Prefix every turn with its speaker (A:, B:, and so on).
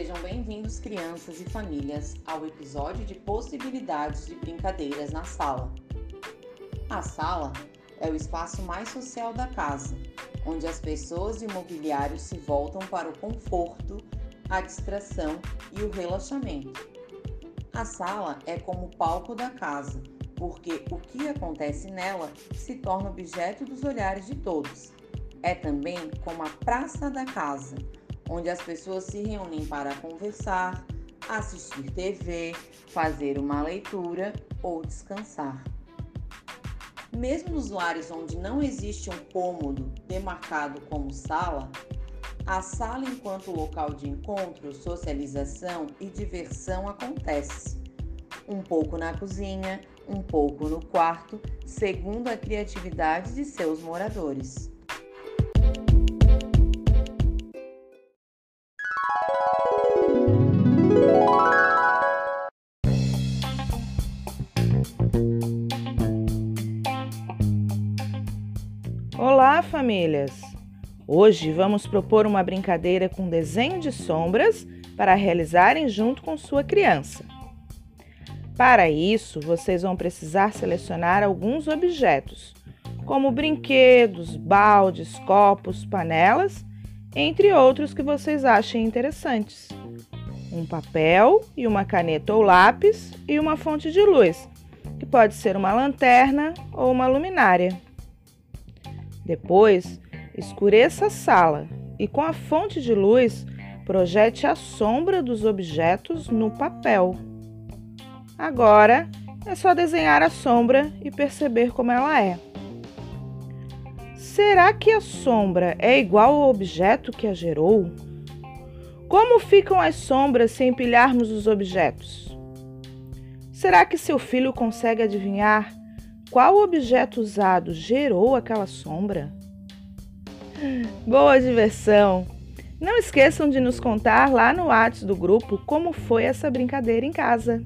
A: Sejam bem-vindos, crianças e famílias, ao episódio de possibilidades de brincadeiras na sala. A sala é o espaço mais social da casa, onde as pessoas e o mobiliário se voltam para o conforto, a distração e o relaxamento. A sala é como o palco da casa, porque o que acontece nela se torna objeto dos olhares de todos. É também como a praça da casa, onde as pessoas se reúnem para conversar, assistir TV, fazer uma leitura ou descansar. Mesmo nos lares onde não existe um cômodo demarcado como sala, a sala, enquanto local de encontro, socialização e diversão, acontece. Um pouco na cozinha, um pouco no quarto, segundo a criatividade de seus moradores.
B: Olá, famílias! Hoje vamos propor uma brincadeira com desenho de sombras para realizarem junto com sua criança. Para isso, vocês vão precisar selecionar alguns objetos, como brinquedos, baldes, copos, panelas, entre outros que vocês achem interessantes. Um papel e uma caneta ou lápis e uma fonte de luz, que pode ser uma lanterna ou uma luminária. Depois, escureça a sala e com a fonte de luz projete a sombra dos objetos no papel. Agora é só desenhar a sombra e perceber como ela é. Será que a sombra é igual ao objeto que a gerou? Como ficam as sombras se empilharmos os objetos? Será que seu filho consegue adivinhar qual objeto usado gerou aquela sombra? Boa diversão! Não esqueçam de nos contar lá no WhatsApp do grupo como foi essa brincadeira em casa.